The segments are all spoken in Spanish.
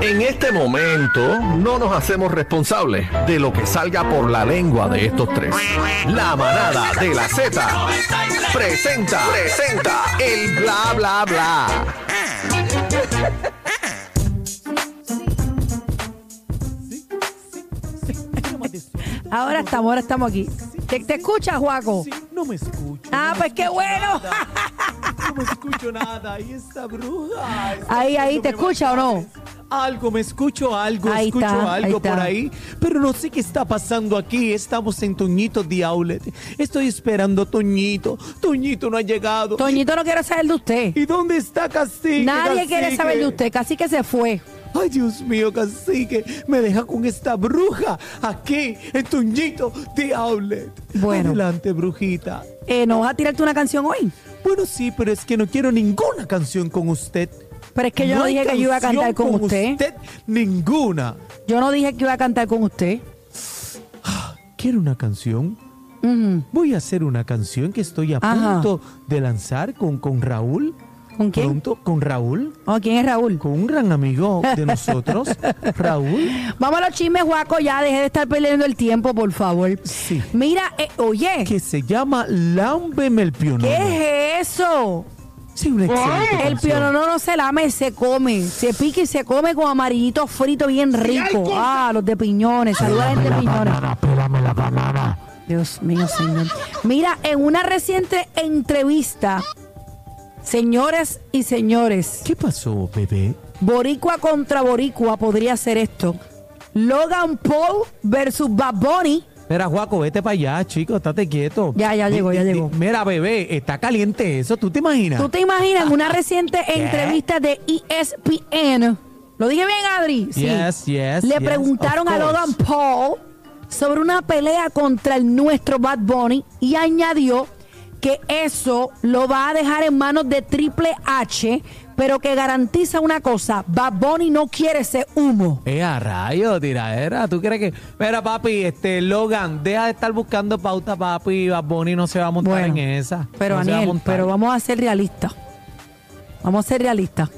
En este momento no nos hacemos responsables de lo que salga por la lengua de estos tres. La manada de la Z presenta, presenta el bla bla bla. Ahora estamos, ahora estamos aquí. ¿Te, te escuchas, Juaco? Sí, no me escucho. Ah, pues qué bueno. No me escucho nada. Ahí está bruja. Ahí, ahí, ¿te escucha o no? Algo, me escucho algo, Ahí escucho está, ahí algo está. por ahí, pero no sé qué está pasando aquí. Estamos en Toñito de Outlet. Estoy esperando a Toñito. Toñito no ha llegado. Toñito no quiere saber de usted. ¿Y dónde está Cacique? Nadie quiere Cacique? saber de usted. Casi que se fue. Ay, Dios mío, Cacique, me deja con esta bruja aquí en Toñito de Outlet. Bueno. Adelante, brujita. Eh, ¿No vas a tirarte una canción hoy? Bueno, sí, pero es que no quiero ninguna canción con usted. Pero es que yo no, dije que yo iba a cantar con usted. Ninguna. Yo no dije que iba a cantar con usted. ¿Quiere una canción? Voy a hacer una canción que estoy a Ajá. punto de lanzar con, con Raúl. ¿Con quién? Pronto, con Raúl. Oh, ¿Quién es Raúl? Con un gran amigo de nosotros, Raúl. Vamos a los chismes, Juaco. Ya deje de estar perdiendo el tiempo, por favor. Sí. Mira, eh, oye, Que se llama Lámbeme el Pionono. ¿qué es eso? Sí, una excelente El pionono no se lame, se come. Se pica y se come con amarillito frito bien rico. Ah, los de piñones. Saluda a la gente de piñones. Dios mío, señor. Mira, en una reciente entrevista, señores y señores, ¿Qué pasó, bebé? Boricua contra Boricua podría ser esto. Logan Paul versus Bad Bunny. Mira, Juaco, vete para allá, chico, estate quieto. Ya, ya llegó, ya llegó. Mira, bebé, está caliente eso, ¿tú te imaginas? ¿Tú te imaginas en una reciente entrevista de ESPN? ¿Lo dije bien, Adri? Yes, yes, Le yes, preguntaron a Logan. Paul sobre una pelea contra el nuestro Bad Bunny y añadió que eso lo va a dejar en manos de Triple H, pero que garantiza una cosa, Bad Bunny no quiere ese humo. Eh, a rayo, tiradera. ¿Tú crees que.? Mira, papi, este, Logan, deja de estar buscando pauta, papi. Bad Bunny no se va a montar Bueno, en esa. Pero No va pero vamos a ser realistas. Vamos a ser realistas.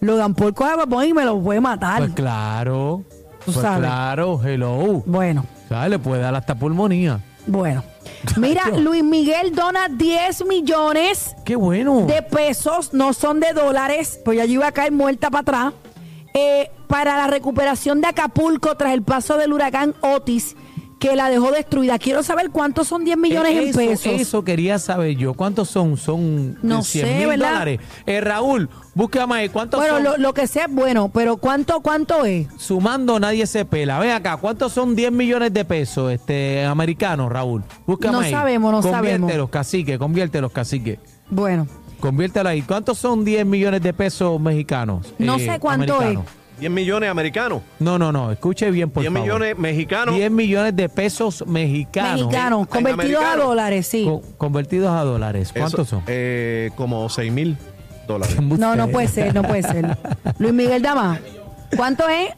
Logan Paul coge a Bad Bunny y me lo puede matar. Pues claro. Tú Pues sabes. claro, hello. Bueno. ¿Sabes? Le puede dar hasta pulmonía. Bueno, mira. Luis Miguel dona 10 millones Qué bueno. de pesos, no son de dólares, pues ya yo iba a caer muerta para atrás, eh, para la recuperación de Acapulco tras el paso del huracán Otis, que la dejó destruida. Quiero saber cuántos son 10 millones Eh, en eso, pesos. Eso quería saber yo. ¿Cuántos son? Son No 100 sé, mil ¿verdad? dólares. Eh, Raúl, búscame ahí. ¿Cuántos Bueno, son? lo, lo que sea es bueno, pero ¿cuánto, cuánto es? Sumando nadie se pela. Ven acá, ¿cuántos son 10 millones de pesos este americanos, Raúl? Búscame No ahí. sabemos, no Conviértelos, sabemos. cacique, conviértelos, cacique. Bueno, Conviértelo ahí. ¿Cuántos son 10 millones de pesos mexicanos? No eh, sé cuánto americanos? 10 millones americanos, No, no, no. Escuche bien, por 10 favor. millones mexicanos. 10 millones de pesos mexicanos. mexicanos, convertidos a dólares, sí. Co- convertidos a dólares. ¿Cuántos Eso, son? eh, como 6 mil dólares. No, no puede ser, no puede ser. Luis Miguel Dama, ¿cuánto es?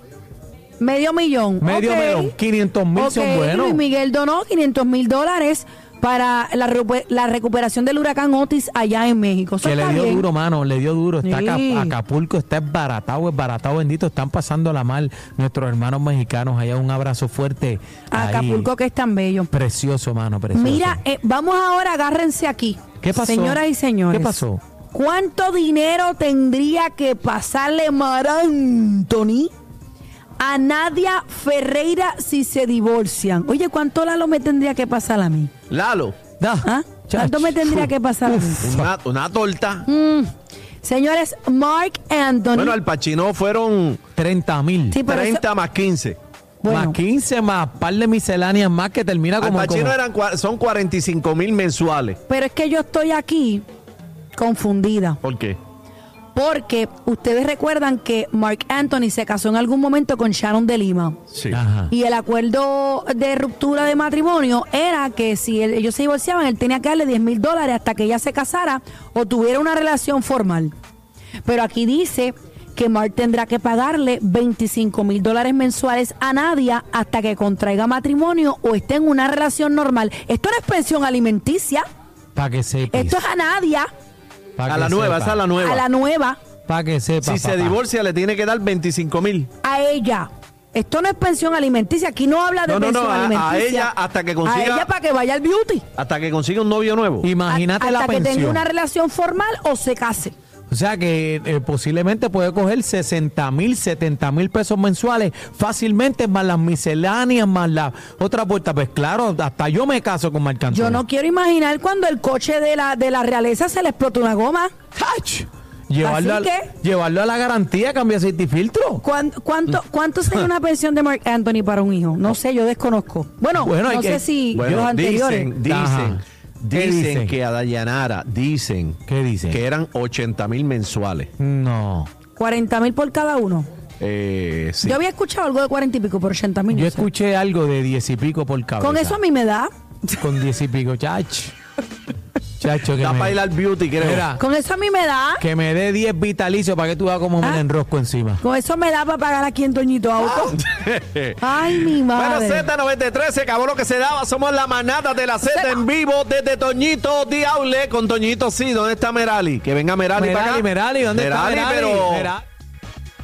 Medio millón. Medio Ok. millón. 500 mil son Ok, buenos. Luis Miguel donó 500 mil dólares para la, la recuperación del huracán Otis allá en México. Eso Que le dio bien. duro, mano, le dio duro. Está Sí. Acapulco, está esbaratado, esbaratado, bendito. Están pasando la mal nuestros hermanos mexicanos. Allá un abrazo fuerte. ahí. Acapulco que es tan bello. Precioso, mano, precioso. Mira, eh, vamos ahora, agárrense aquí. ¿Qué pasó? Señoras y señores. ¿Qué pasó? ¿Cuánto dinero tendría que pasarle Mar Anthony a Nadia Ferreira si se divorcian? Oye, ¿cuánto Lalo me tendría que pasar a mí? Lalo, Da, ¿Ah? ¿Cuánto me tendría que pasar a mí? una, una torta. Mm. Señores, Mark Anthony. Bueno, al Pachino fueron 30 mil. Sí, pero eso- 30 más 15. bueno, Más 15 más par de misceláneas más que termina Al como, Pachino como- eran, son 45 mil mensuales. pero es que yo estoy aquí confundida. ¿Por qué? Porque ustedes recuerdan que Mark Anthony se casó en algún momento con Sharon de Lima. Sí. Ajá. Y el acuerdo de ruptura de matrimonio era que si él- ellos se divorciaban, él tenía que darle 10 mil dólares hasta que ella se casara o tuviera una relación formal. Pero aquí dice que Mark tendrá que pagarle 25 mil dólares mensuales a Nadia hasta que contraiga matrimonio o esté en una relación normal. Esto no es pensión alimenticia, Para que sepas. esto es a Nadia, A que la nueva, sepa. esa es la nueva. a la nueva. Para que sepa. Si se papá. divorcia, le tiene que dar 25 mil. A ella. Esto no es pensión alimenticia. Aquí no habla de No, no, no, pensión a- a alimenticia. ella hasta que consiga- A ella para que vaya al beauty. Hasta que consiga un novio nuevo. Imagínate hasta la que pensión. tenga una relación formal o se case. O sea que eh, posiblemente puede coger 60 mil, 70 mil pesos mensuales fácilmente, más las misceláneas, más la otra puerta. Pues claro, hasta yo me caso con Marc Anthony. Yo no quiero imaginar cuando el coche de la, de la realeza se le explota una goma. ¡Ach! Llevarlo, Así a, que- llevarlo a la garantía, cambia aceite y filtro. ¿Cuán- ¿Cuánto, cuánto sería una pensión de Mark Anthony para un hijo? No sé, yo desconozco. Bueno, no que- sé si Bueno, los anteriores. dicen, dicen, Ajá. ¿Qué dicen, dicen? que a Dayanara dicen, ¿Qué dicen? que eran 80 mil mensuales. No. 40 mil por cada uno. Eh, sí. Yo había escuchado algo de 40 y pico por 80 mil. Yo escuché algo de 10 y pico por cabeza. Con eso a mí me da. Con 10 y pico, chach. Chacho, que Da me, para ir al beauty, creo. Mira, Con eso a mí me da. que me dé 10 vitalicios para que tú veas cómo me Ah. enrosco encima. Con eso me da para pagar aquí en Toñito Auto. Ay, mi Bueno, madre. Z93 se acabó lo que se daba. Somos la manada de la Z en vivo desde Toñito Diable con Toñito sí. ¿Dónde está Merali? Que venga Merali, para Merali, acá. Merali, ¿dónde está Merali? pero Merali.